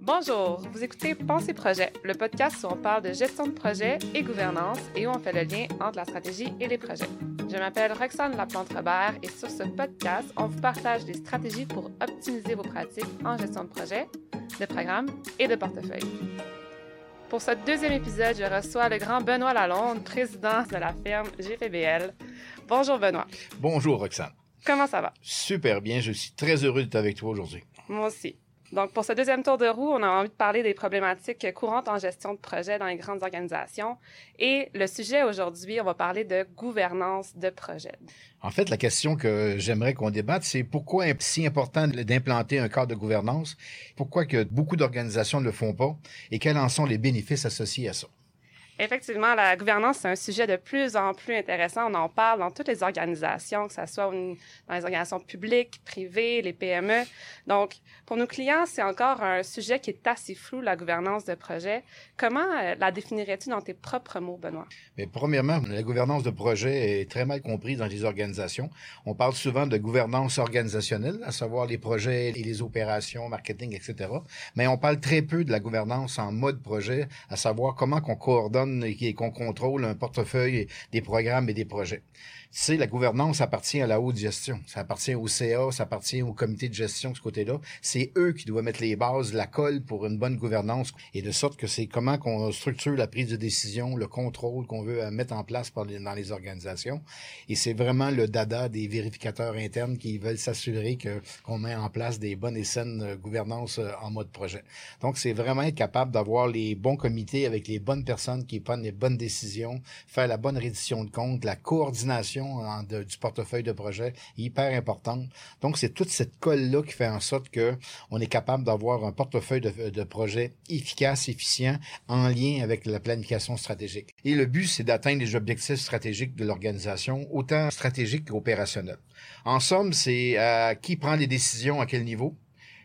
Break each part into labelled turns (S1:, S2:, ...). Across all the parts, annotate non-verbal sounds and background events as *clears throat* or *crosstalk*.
S1: Bonjour, vous écoutez Pensez Projet, le podcast où on parle de gestion de projet et gouvernance et où on fait le lien entre la stratégie et les projets. Je m'appelle Roxane Laplante-Robert et sur ce podcast, on vous partage des stratégies pour optimiser vos pratiques en gestion de projet, de programme et de portefeuille. Pour ce deuxième épisode, je reçois le grand Benoît Lalonde, président de la firme GPBL. Bonjour Benoît.
S2: Bonjour Roxane.
S1: Comment ça va?
S2: Super bien, je suis très heureux d'être avec toi aujourd'hui.
S1: Moi aussi. Donc, pour ce deuxième tour de roue, on a envie de parler des problématiques courantes en gestion de projet dans les grandes organisations. Et le sujet aujourd'hui, on va parler de gouvernance de projet.
S2: En fait, la question que j'aimerais qu'on débatte, c'est pourquoi est si important d'implanter un cadre de gouvernance, pourquoi que beaucoup d'organisations ne le font pas? Et quels en sont les bénéfices associés à ça?
S1: Effectivement, la gouvernance, c'est un sujet de plus en plus intéressant. On en parle dans toutes les organisations, que ce soit dans les organisations publiques, privées, les PME. Donc, pour nos clients, c'est encore un sujet qui est assez flou, la gouvernance de projet. Comment euh, la définirais-tu dans tes propres mots, Benoît?
S2: Mais premièrement, la gouvernance de projet est très mal comprise dans les organisations. On parle souvent de gouvernance organisationnelle, à savoir les projets et les opérations, marketing, etc. Mais on parle très peu de la gouvernance en mode projet, à savoir comment qu'on coordonne et qu'on contrôle un portefeuille des programmes et des projets c'est la gouvernance appartient à la haute gestion. Ça appartient au CA, ça appartient au comité de gestion de ce côté-là. C'est eux qui doivent mettre les bases, la colle pour une bonne gouvernance et de sorte que c'est comment qu'on structure la prise de décision, le contrôle qu'on veut mettre en place dans les organisations. Et c'est vraiment le dada des vérificateurs internes qui veulent s'assurer que qu'on met en place des bonnes et saines euh, gouvernances euh, en mode projet. Donc, c'est vraiment être capable d'avoir les bons comités avec les bonnes personnes qui prennent les bonnes décisions, faire la bonne reddition de compte, la coordination du portefeuille de projet hyper importante. Donc, c'est toute cette colle-là qui fait en sorte que on est capable d'avoir un portefeuille de, de projet efficace, efficient, en lien avec la planification stratégique. Et le but, c'est d'atteindre les objectifs stratégiques de l'organisation, autant stratégiques qu'opérationnels. En somme, c'est euh, qui prend les décisions à quel niveau,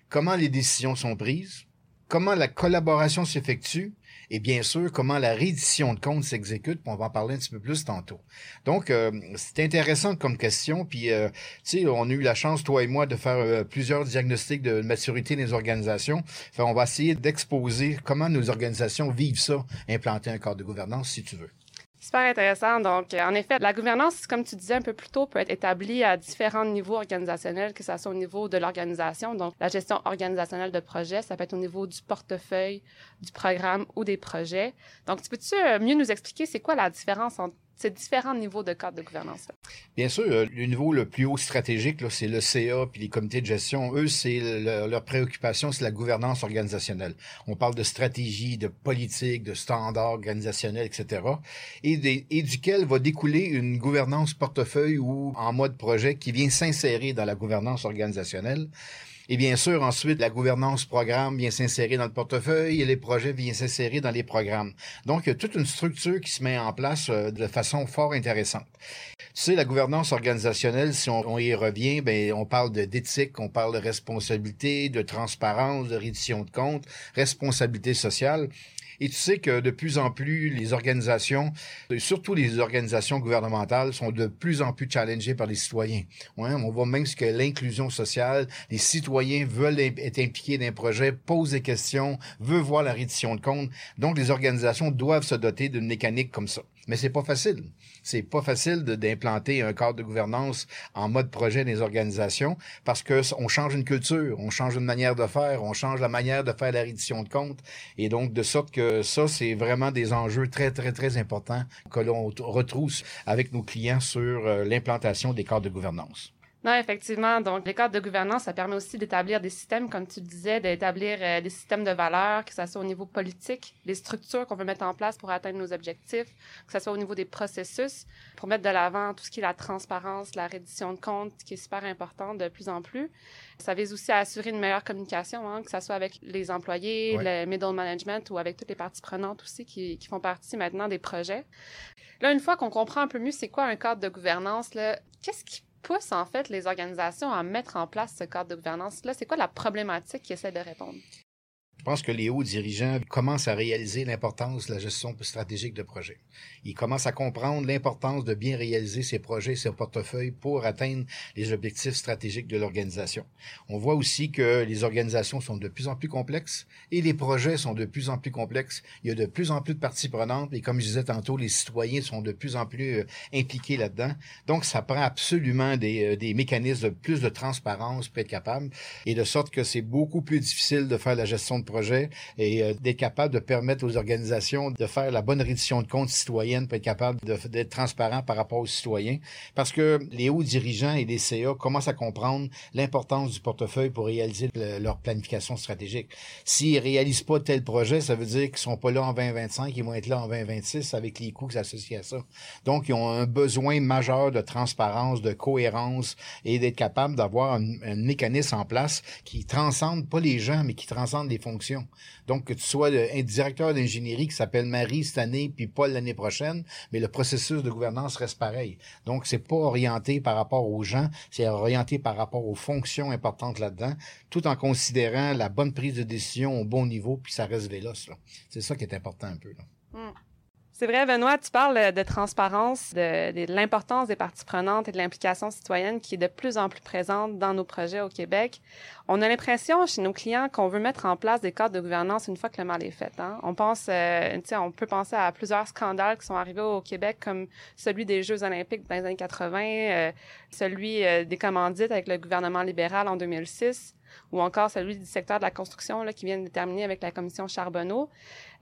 S2: comment les décisions sont prises, comment la collaboration s'effectue et bien sûr comment la reddition de compte s'exécute, on va en parler un petit peu plus tantôt. Donc, euh, c'est intéressant comme question, puis euh, tu sais, on a eu la chance, toi et moi, de faire euh, plusieurs diagnostics de maturité des organisations. Enfin, on va essayer d'exposer comment nos organisations vivent ça, implanter un cadre de gouvernance, si tu veux.
S1: Super intéressant. Donc, en effet, la gouvernance, comme tu disais un peu plus tôt, peut être établie à différents niveaux organisationnels, que ce soit au niveau de l'organisation, donc la gestion organisationnelle de projet, ça peut être au niveau du portefeuille, du programme ou des projets. Donc, tu peux-tu mieux nous expliquer c'est quoi la différence entre ces différents niveaux de cadre de gouvernance?
S2: Bien sûr, euh, le niveau le plus haut stratégique, c'est le CA puis les comités de gestion. Eux, c'est leur préoccupation, c'est la gouvernance organisationnelle. On parle de stratégie, de politique, de standards organisationnels, etc. Et, et duquel va découler une gouvernance portefeuille ou en mode projet qui vient s'insérer dans la gouvernance organisationnelle. Et bien sûr, ensuite, la gouvernance programme vient s'insérer dans le portefeuille et les projets viennent s'insérer dans les programmes. Donc, il y a toute une structure qui se met en place euh, de façon fort intéressante. Tu sais, la gouvernance organisationnelle, si on, y revient, ben, on parle d'éthique, on parle de responsabilité, de transparence, de reddition de comptes, responsabilité sociale. Et tu sais que de plus en plus, les organisations, surtout les organisations gouvernementales, sont de plus en plus challengées par les citoyens. On voit même ce que l'inclusion sociale, les citoyens veulent être impliqués dans un projet, posent des questions, veulent voir la reddition de comptes. Donc, les organisations doivent se doter d'une mécanique comme ça. Mais c'est pas facile. C'est pas facile d'implanter un cadre de gouvernance en mode projet des organisations parce que on change une culture, on change une manière de faire, on change la manière de faire la reddition de comptes. Et donc, de sorte que ça, c'est vraiment des enjeux très, très, très importants que l'on retrousse avec nos clients sur euh, l'implantation des cadres de gouvernance.
S1: Non, effectivement. Donc, les cadres de gouvernance, ça permet aussi d'établir des systèmes, comme tu disais, d'établir euh, des systèmes de valeurs, que ce soit au niveau politique, les structures qu'on veut mettre en place pour atteindre nos objectifs, que ce soit au niveau des processus, pour mettre de l'avant tout ce qui est la transparence, la reddition de comptes, qui est super important de plus en plus. Ça vise aussi à assurer une meilleure communication, hein, que ce soit avec les employés, le middle management ou avec toutes les parties prenantes aussi qui, qui font partie maintenant des projets. Là, une fois qu'on comprend un peu mieux c'est quoi un cadre de gouvernance, qu'est-ce qui pousse en fait les organisations à mettre en place ce cadre de gouvernance-là? C'est quoi la problématique qui essaie de répondre?
S2: Je pense que les hauts dirigeants commencent à réaliser l'importance de la gestion stratégique de projet. Ils commencent à comprendre l'importance de bien réaliser ces projets, ces portefeuilles pour atteindre les objectifs stratégiques de l'organisation. On voit aussi que les organisations sont de plus en plus complexes et les projets sont de plus en plus complexes. Il y a de plus en plus de parties prenantes et comme je disais tantôt, les citoyens sont de plus en plus euh, impliqués là-dedans. Donc, ça prend absolument des, euh, des mécanismes de plus de transparence pour être capable et de sorte que c'est beaucoup plus difficile de faire la gestion de projet et euh, d'être capable de permettre aux organisations de faire la bonne reddition de comptes citoyenne pour être capable d'être transparent par rapport aux citoyens. Parce que les hauts dirigeants et les CA commencent à comprendre l'importance du portefeuille pour réaliser leur planification stratégique. S'ils réalisent pas tel projet, ça veut dire qu'ils sont pas là en 2025, ils vont être là en 2026 avec les coûts associés à ça. Donc, ils ont un besoin majeur de transparence, de cohérence et d'être capable d'avoir un mécanisme en place qui transcende pas les gens, mais qui transcende les fonctions. Donc, que tu sois un directeur d'ingénierie qui s'appelle Marie cette année, puis Paul l'année prochaine, mais le processus de gouvernance reste pareil. Donc, c'est pas orienté par rapport aux gens, c'est orienté par rapport aux fonctions importantes là-dedans, tout en considérant la bonne prise de décision au bon niveau, puis ça reste véloce. C'est ça qui est important un peu.
S1: Hmm. C'est vrai, Benoît, tu parles de transparence, de, l'importance des parties prenantes et de l'implication citoyenne qui est de plus en plus présente dans nos projets au Québec. On a l'impression chez nos clients qu'on veut mettre en place des cadres de gouvernance une fois que le mal est fait. Hein? On pense, euh, on peut penser à plusieurs scandales qui sont arrivés au Québec, comme celui des Jeux olympiques dans les années 80, euh, celui euh, des commandites avec le gouvernement libéral en 2006 ou encore celui du secteur de la construction là, qui vient de terminer avec la commission Charbonneau.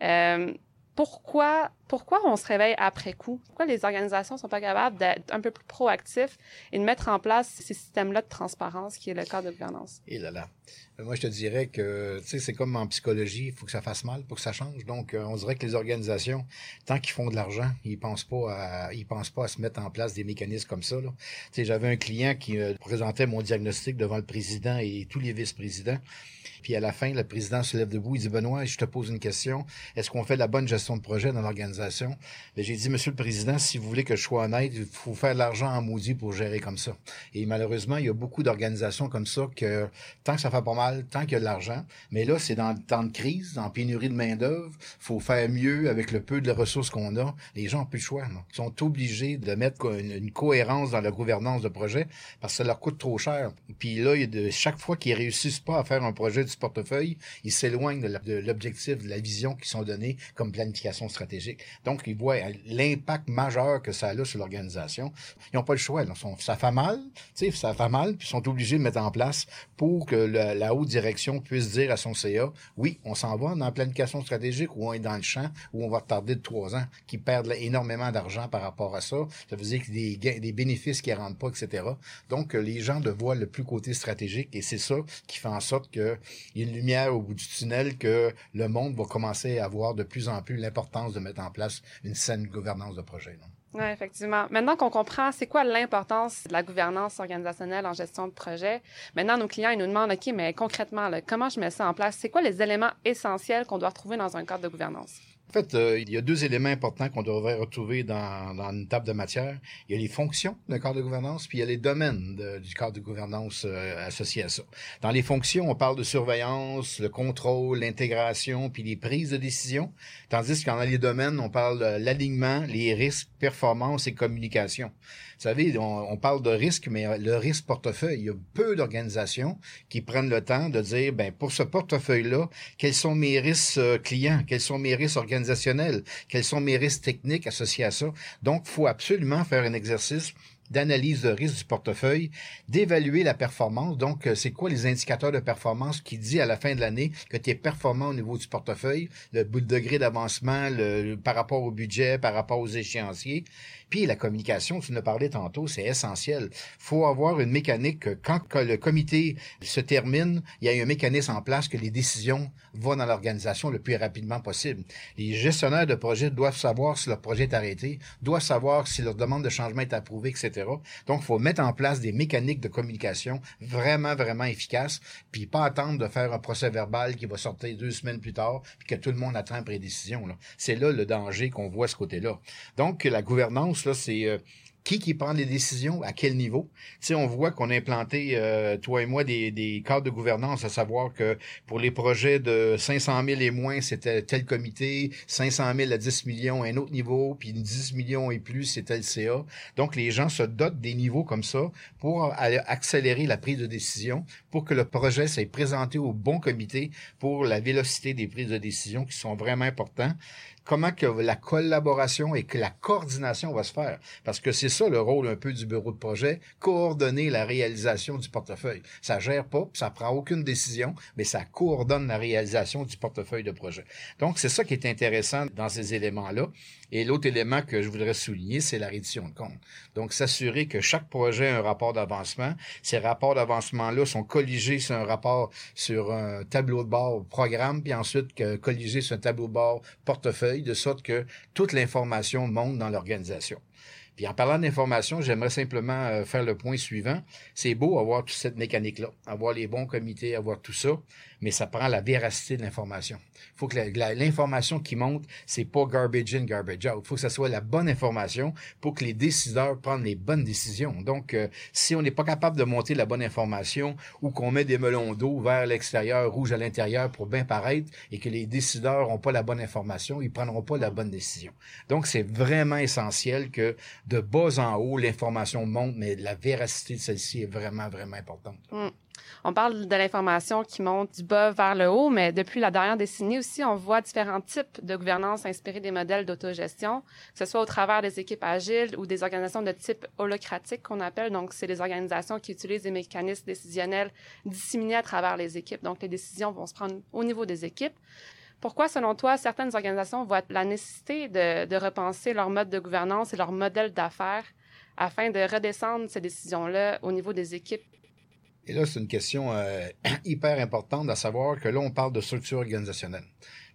S1: Euh, pourquoi, pourquoi on se réveille après coup? Pourquoi les organisations sont pas capables d'être un peu plus proactifs et de mettre en place ces systèmes-là de transparence qui est le cadre de gouvernance?
S2: Et là là. Euh, moi, je te dirais que, tu sais, c'est comme en psychologie, il faut que ça fasse mal pour que ça change. Donc, euh, on dirait que les organisations, tant qu'ils font de l'argent, ils pensent pas à, ils pensent pas à se mettre en place des mécanismes comme ça, Tu sais, j'avais un client qui euh, présentait mon diagnostic devant le président et tous les vice-présidents. Puis à la fin, le président se lève debout, il dit Benoît, je te pose une question. Est-ce qu'on fait la bonne gestion de projet dans l'organisation? J'ai dit, Monsieur le Président, si vous voulez que je sois honnête, il faut faire de l'argent en maudit pour gérer comme ça. Et malheureusement, il y a beaucoup d'organisations comme ça que tant que ça fait pas mal, tant qu'il y a de l'argent, mais là, c'est dans le temps de crise, en pénurie de main-d'œuvre, faut faire mieux avec le peu de ressources qu'on a. Les gens ont plus de choix. Ils sont obligés de mettre une, cohérence dans la gouvernance de projet parce que ça leur coûte trop cher. Puis là, il y a de, chaque fois qu'ils réussissent pas à faire un projet du portefeuille, ils s'éloignent de l'objectif, de la vision qui sont donnés comme planification stratégique. Donc, ils voient l'impact majeur que ça a sur l'organisation. Ils n'ont pas le choix. ça fait mal, ça fait mal, puis ils sont obligés de mettre en place pour que la haute direction puisse dire à son CA, oui, on s'en va dans la planification stratégique ou on est dans le champ où on va retarder de trois ans, qui perdent énormément d'argent par rapport à ça. Ça veut dire des, des bénéfices qui ne rentrent pas, etc. Donc, les gens de voir le plus côté stratégique et c'est ça qui fait en sorte qu'il y a une lumière au bout du tunnel que le monde va commencer à voir de plus en plus l'importance de mettre en place une saine gouvernance de projet.
S1: Oui, effectivement. Maintenant qu'on comprend c'est quoi l'importance de la gouvernance organisationnelle en gestion de projet, maintenant nos clients ils nous demandent, OK, mais concrètement, comment je mets ça en place? C'est quoi les éléments essentiels qu'on doit retrouver dans un cadre de gouvernance?
S2: En fait, euh, il y a deux éléments importants qu'on devrait retrouver dans, dans, une table de matière. Il y a les fonctions d'un cadre de gouvernance, puis il y a les domaines du cadre de gouvernance euh, associés à ça. Dans les fonctions, on parle de surveillance, le contrôle, l'intégration, puis les prises de décision. Tandis qu'en les domaines, on parle de l'alignement, les risques, performance et communication. Vous savez, on, parle de risque, mais le risque portefeuille, il y a peu d'organisations qui prennent le temps de dire, ben pour ce portefeuille-là, quels sont mes risques euh, clients, quels sont mes risques organisationnels, quels sont mes risques techniques associés à ça? Donc, il faut absolument faire un exercice d'analyse de risque du portefeuille, d'évaluer la performance. Donc, euh, c'est quoi les indicateurs de performance qui dit à la fin de l'année que tu es performant au niveau du portefeuille, le degré d'avancement par rapport au budget, par rapport aux échéanciers. Puis la communication, tu nous parlais tantôt, c'est essentiel. faut avoir une mécanique que quand le comité se termine, il y a un mécanisme en place que les décisions vont dans l'organisation le plus rapidement possible. Les gestionnaires de projet doivent savoir si leur projet est arrêté, doivent savoir si leur demande de changement est approuvée, etc. Donc, il faut mettre en place des mécaniques de communication vraiment, vraiment efficaces, puis pas attendre de faire un procès verbal qui va sortir deux semaines plus tard, puis que tout le monde attend après décision. C'est là le danger qu'on voit ce côté-là. Donc, la gouvernance, là, c'est euh, qui qui prend les décisions, à quel niveau. Tu sais, on voit qu'on a implanté, euh, toi et moi, des, des cadres de gouvernance, à savoir que pour les projets de 500 000 et moins, c'était tel comité, 500 000 à 10 millions, un autre niveau, puis 10 millions et plus, c'était le CA. Donc, les gens se dotent des niveaux comme ça pour accélérer la prise de décision, pour que le projet soit présenté au bon comité pour la vélocité des prises de décision qui sont vraiment importants comment que la collaboration et que la coordination va se faire. Parce que c'est ça le rôle un peu du bureau de projet, coordonner la réalisation du portefeuille. Ça gère pas, ça prend aucune décision, mais ça coordonne la réalisation du portefeuille de projet. Donc, c'est ça qui est intéressant dans ces éléments-là. Et l'autre élément que je voudrais souligner, c'est la reddition de compte. Donc, s'assurer que chaque projet a un rapport d'avancement. Ces rapports d'avancement-là sont colligés sur un rapport sur un tableau de bord programme, puis ensuite colligés sur un tableau de bord portefeuille, de sorte que toute l'information monte dans l'organisation. En parlant d'information, j'aimerais simplement euh, faire le point suivant. C'est beau avoir toute cette mécanique-là, avoir les bons comités, avoir tout ça, mais ça prend la véracité de l'information. Il faut que l'information qui monte, c'est pas garbage in, garbage out. Il faut que ça soit la bonne information pour que les décideurs prennent les bonnes décisions. Donc, euh, si on n'est pas capable de monter la bonne information ou qu'on met des melons d'eau vers l'extérieur, rouge à l'intérieur pour bien paraître et que les décideurs n'ont pas la bonne information, ils prendront pas la bonne décision. Donc, c'est vraiment essentiel que de bas en haut, l'information monte, mais la véracité de celle-ci est vraiment, vraiment importante.
S1: Mm. On parle de l'information qui monte du bas vers le haut, mais depuis la dernière décennie aussi, on voit différents types de gouvernance inspirés des modèles d'autogestion, que ce soit au travers des équipes agiles ou des organisations de type holocratique qu'on appelle. Donc, c'est des organisations qui utilisent des mécanismes décisionnels disséminés à travers les équipes. Donc, les décisions vont se prendre au niveau des équipes. Pourquoi, selon toi, certaines organisations voient la nécessité de, repenser leur mode de gouvernance et leur modèle d'affaires afin de redescendre ces décisions-là au niveau des équipes?
S2: Et là, c'est une question euh, *clears throat* hyper importante à savoir que là, on parle de structure organisationnelle.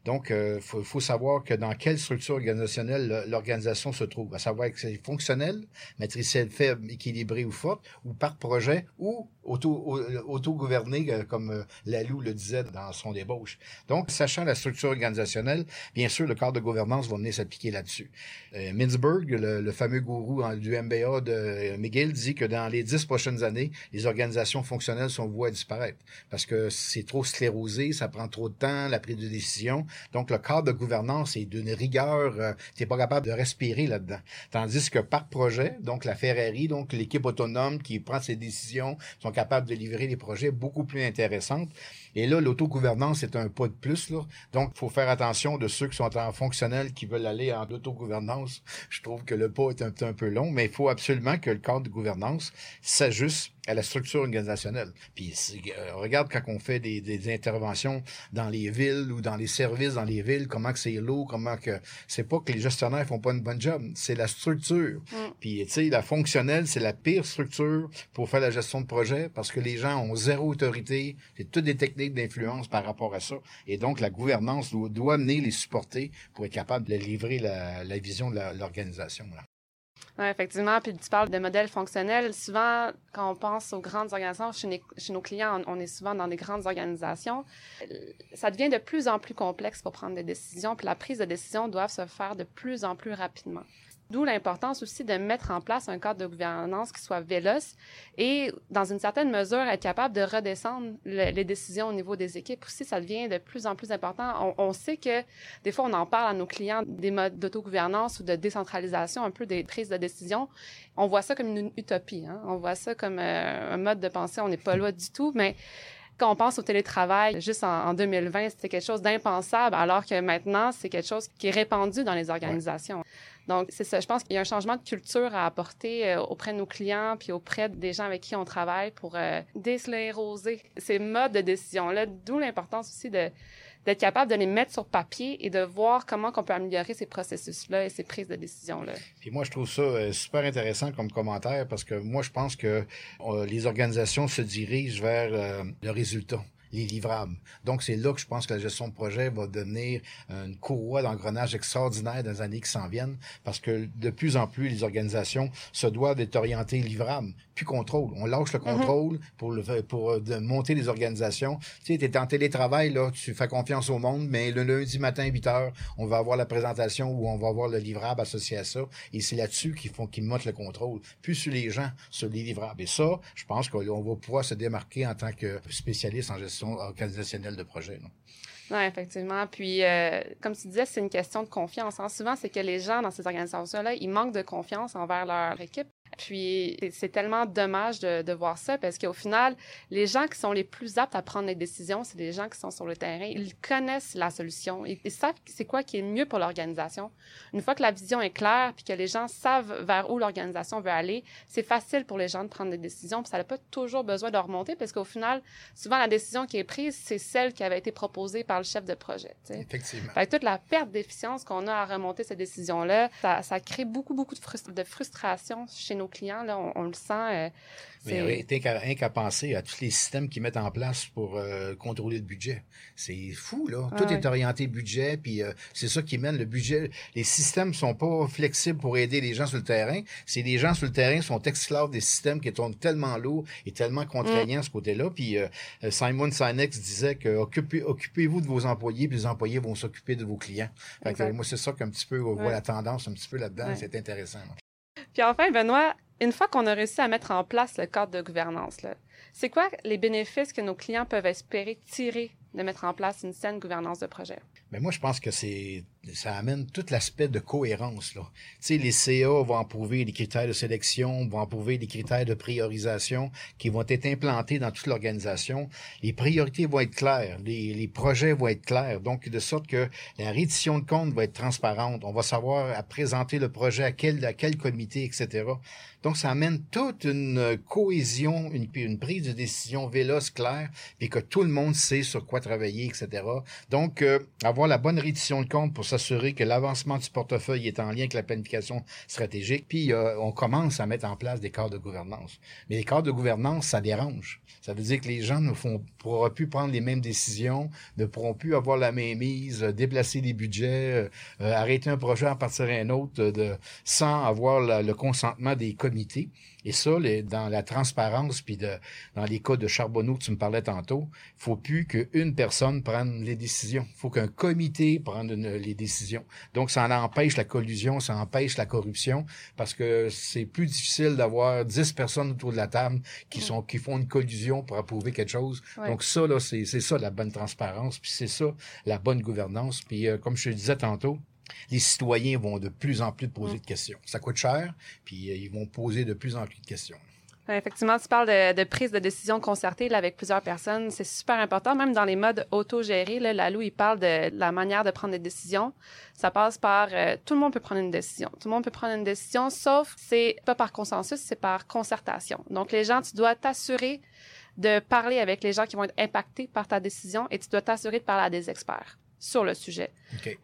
S2: Donc, il euh, faut, faut, savoir que dans quelle structure organisationnelle l'organisation se trouve, à savoir que c'est fonctionnel, matriciel faible, équilibré ou forte, ou par projet, ou auto-gouverné, euh, comme euh, Lalou le disait dans son débauche. Donc, sachant la structure organisationnelle, bien sûr, le cadre de gouvernance va venir s'appliquer là-dessus. Euh, Mintzberg, le, fameux gourou du MBA de McGill, dit que dans les dix prochaines années, les organisations fonctionnelles sont vouées à disparaître parce que c'est trop sclérosé, ça prend trop de temps, la prise de décision. Donc, le cadre de gouvernance est d'une rigueur, euh, tu n'es pas capable de respirer là-dedans. Tandis que par projet, donc la Ferrari, donc l'équipe autonome qui prend ses décisions, sont capables de livrer des projets beaucoup plus intéressants. Et là, l'autogouvernance est un pas de plus. Là. Donc, il faut faire attention de ceux qui sont en fonctionnel, qui veulent aller en autogouvernance. Je trouve que le pas est un, peu long, mais il faut absolument que le cadre de gouvernance s'ajuste à la structure organisationnelle. Puis euh, regarde quand on fait des, des, interventions dans les villes ou dans les services dans les villes, comment que c'est lourd, comment que c'est pas que les gestionnaires font pas une bonne job, c'est la structure. Mm. Puis tu sais la fonctionnelle, c'est la pire structure pour faire la gestion de projet parce que les gens ont zéro autorité, c'est toutes des techniques d'influence par rapport à ça et donc la gouvernance doit, doit venir les supporter pour être capable de livrer la, la vision de l'organisation.
S1: Oui, effectivement. Puis tu parles de modèles fonctionnels. Souvent, quand on pense aux grandes organisations, chez, nos clients, on, est souvent dans des grandes organisations. Ça devient de plus en plus complexe pour prendre des décisions. Puis la prise de décision doit se faire de plus en plus rapidement. D'où l'importance aussi de mettre en place un cadre de gouvernance qui soit véloce et, dans une certaine mesure, être capable de redescendre les décisions au niveau des équipes. Aussi, ça devient de plus en plus important. On, sait que des fois, on en parle à nos clients des modes d'autogouvernance ou de décentralisation, un peu des prises de décision. On voit ça comme une utopie. Hein? On voit ça comme euh, un mode de pensée. On n'est pas loin du tout, mais quand on pense au télétravail, juste en, 2020, c'était quelque chose d'impensable, alors que maintenant, c'est quelque chose qui est répandu dans les organisations. Donc, c'est ça. Je pense qu'il y a un changement de culture à apporter euh, auprès de nos clients puis auprès des gens avec qui on travaille pour euh, ces modes de décision-là. D'où l'importance aussi d'être capable de les mettre sur papier et de voir comment on peut améliorer ces processus-là et ces prises de décision-là.
S2: Puis moi, je trouve ça euh, super intéressant comme commentaire parce que moi, je pense que les organisations se dirigent vers le résultat les livrables. Donc, c'est là que je pense que la gestion de projet va devenir une courroie d'engrenage extraordinaire dans les années qui s'en viennent, parce que de plus en plus, les organisations se doivent d'être orientées livrables, puis contrôle. On lâche le mhm. contrôle pour, le, pour euh, de monter les organisations. Tu sais, tu es en télétravail, là, tu fais confiance au monde, mais le lundi matin, 8 heures, on va avoir la présentation où on va avoir le livrable associé à ça, et c'est là-dessus qu'ils font qu'ils montent le contrôle, plus sur les gens, sur les livrables. Et ça, je pense qu'on va pouvoir se démarquer en tant que spécialiste en gestion organisationnelle de projet.
S1: Oui, effectivement. Puis, euh, comme tu disais, c'est une question de confiance. Hein. Souvent, c'est que les gens dans ces organisations-là, ils manquent de confiance envers leur équipe. Puis c'est tellement dommage de, de, voir ça parce qu'au final, les gens qui sont les plus aptes à prendre les décisions, c'est les gens qui sont sur le terrain. Ils connaissent la solution. Ils, savent c'est quoi qui est mieux pour l'organisation. Une fois que la vision est claire puis que les gens savent vers où l'organisation veut aller, c'est facile pour les gens de prendre des décisions. Puis ça n'a pas toujours besoin de remonter parce qu'au final, souvent la décision qui est prise, c'est celle qui avait été proposée par le chef de projet.
S2: Effectivement.
S1: Fait toute la perte d'efficience qu'on a à remonter ces décisions-là, ça, ça crée beaucoup, beaucoup de, de frustration chez nos clients, là, on, le sent. Euh,
S2: mais rien qu'à penser à tous les systèmes qu'ils mettent en place pour euh, contrôler le budget. C'est fou, là. Tout est orienté budget, puis euh, c'est ça qui mène le budget. Les systèmes sont pas flexibles pour aider les gens sur le terrain. C'est les gens sur le terrain sont esclaves des systèmes qui sont tellement lourds et tellement contraignants mm. ce côté-là. Puis Simon Sinek disait que occupez-vous de vos employés, puis les employés vont s'occuper de vos clients. moi, c'est ça qu'un petit peu, on voit la tendance un petit peu là-dedans. C'est intéressant.
S1: Puis enfin, Benoît, une fois qu'on a réussi à mettre en place le cadre de gouvernance, c'est quoi les bénéfices que nos clients peuvent espérer tirer de mettre en place une saine gouvernance de projet?
S2: Mais moi, je pense que c'est ça amène tout l'aspect de cohérence. Là. Tu les CA vont approuver les critères de sélection, vont approuver les critères de priorisation qui vont être implantés dans toute l'organisation. Les priorités vont être claires, les, les, projets vont être clairs, donc de sorte que la reddition de compte va être transparente. On va savoir à présenter le projet à quel, à quel comité, etc. Donc, ça amène toute une cohésion, une, une prise de décision véloce, claire, puis que tout le monde sait sur quoi travailler, etc. Donc, euh, avoir la bonne reddition de compte pour s'assurer que l'avancement du portefeuille est en lien avec la planification stratégique, puis euh, on commence à mettre en place des cadres de gouvernance. Mais les cadres de gouvernance, ça dérange. Ça veut dire que les gens ne font, pourront plus prendre les mêmes décisions, ne pourront plus avoir la même mise, euh, déplacer des budgets, arrêter un projet, en partir à un autre, de, sans avoir le consentement des comités. Et ça, les, dans la transparence, puis de, dans les cas de Charbonneau que tu me parlais tantôt, faut plus qu'une personne prenne les décisions. Faut qu'un comité prenne les décisions. Donc, ça en empêche la collusion, ça empêche la corruption, parce que c'est plus difficile d'avoir dix personnes autour de la table qui sont qui font une collusion pour approuver quelque chose. Donc, ça, là, c'est ça la bonne transparence, puis c'est ça la bonne gouvernance. Puis, euh, comme je te disais tantôt, les citoyens vont de plus en plus poser de questions. Ça coûte cher, puis euh, ils vont poser de plus en plus de questions.
S1: Effectivement, tu parles de, prise de décision concertée avec plusieurs personnes. C'est super important, même dans les modes autogérés. Là, Lalou, il parle de, la manière de prendre des décisions. Ça passe par... Euh, tout le monde peut prendre une décision. Tout le monde peut prendre une décision, sauf c'est pas par consensus, c'est par concertation. Donc, les gens, tu dois t'assurer de parler avec les gens qui vont être impactés par ta décision et tu dois t'assurer de parler à des experts sur le sujet.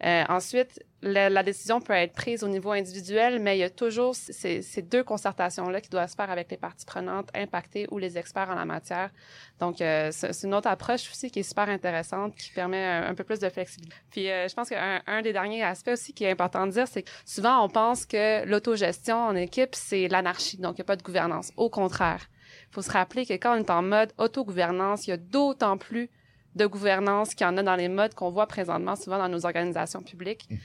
S1: Euh, ensuite, la, décision peut être prise au niveau individuel, mais il y a toujours ces, deux concertations-là qui doivent se faire avec les parties prenantes impactées ou les experts en la matière. Donc, euh, c'est une autre approche aussi qui est super intéressante, qui permet un, peu plus de flexibilité. Puis, euh, je pense qu'un un des derniers aspects aussi qui est important de dire, c'est que souvent, on pense que l'autogestion en équipe, c'est l'anarchie, donc il n'y a pas de gouvernance. Au contraire, il faut se rappeler que quand on est en mode autogouvernance, il y a d'autant plus de gouvernance qu'il y en a dans les modes qu'on voit présentement souvent dans nos organisations publiques. Mhm.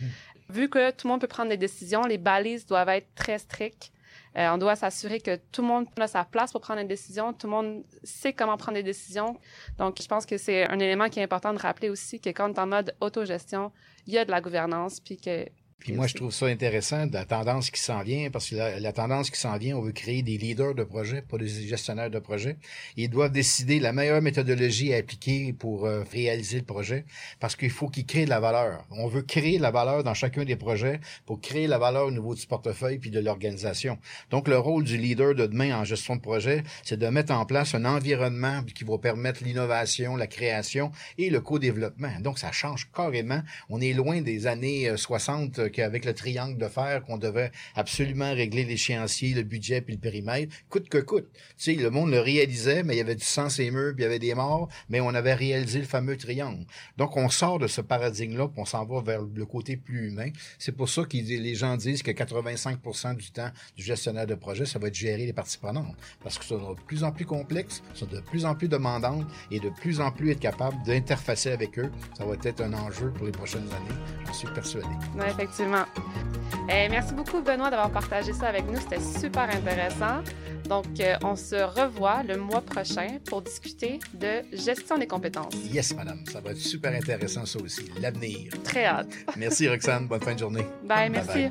S1: Vu que tout le monde peut prendre des décisions, les balises doivent être très strictes. Euh, on doit s'assurer que tout le monde a sa place pour prendre des décisions, tout le monde sait comment prendre des décisions. Donc, je pense que c'est un élément qui est important de rappeler aussi que quand on est en mode autogestion, il y a de la gouvernance, puis que
S2: puis moi, je trouve ça intéressant, la tendance qui s'en vient, parce que la, tendance qui s'en vient, on veut créer des leaders de projet, pas des gestionnaires de projet. Ils doivent décider la meilleure méthodologie à appliquer pour euh, réaliser le projet, parce qu'il faut qu'ils créent de la valeur. On veut créer de la valeur dans chacun des projets pour créer la valeur au niveau du portefeuille puis de l'organisation. Donc, le rôle du leader de demain en gestion de projet, c'est de mettre en place un environnement qui va permettre l'innovation, la création et le co-développement. Donc, ça change carrément. On est loin des années 60 euh, qu'avec le triangle de fer, qu'on devait absolument régler l'échéancier, le budget puis le périmètre, coûte que coûte. Tu sais, le monde le réalisait, mais il y avait du sang et murs, puis il y avait des morts, mais on avait réalisé le fameux triangle. Donc, on sort de ce paradigme-là, puis on s'en va vers le côté plus humain. C'est pour ça que les gens disent que 85 du temps du gestionnaire de projet, ça va être gérer les parties prenantes. Parce que ça va de plus en plus complexe, sont de plus en plus demandantes et de plus en plus être capable d'interfacer avec eux. Ça va être un enjeu pour les prochaines années. J'en suis persuadé.
S1: Oui, effectivement. Eh, merci beaucoup, Benoît, d'avoir partagé ça avec nous. C'était super intéressant. Donc, euh, on se revoit le mois prochain pour discuter de gestion des compétences.
S2: Yes, madame. Ça va être super intéressant, ça aussi. L'avenir.
S1: Très hâte.
S2: merci, Roxane. Bonne fin de journée.
S1: bye. merci.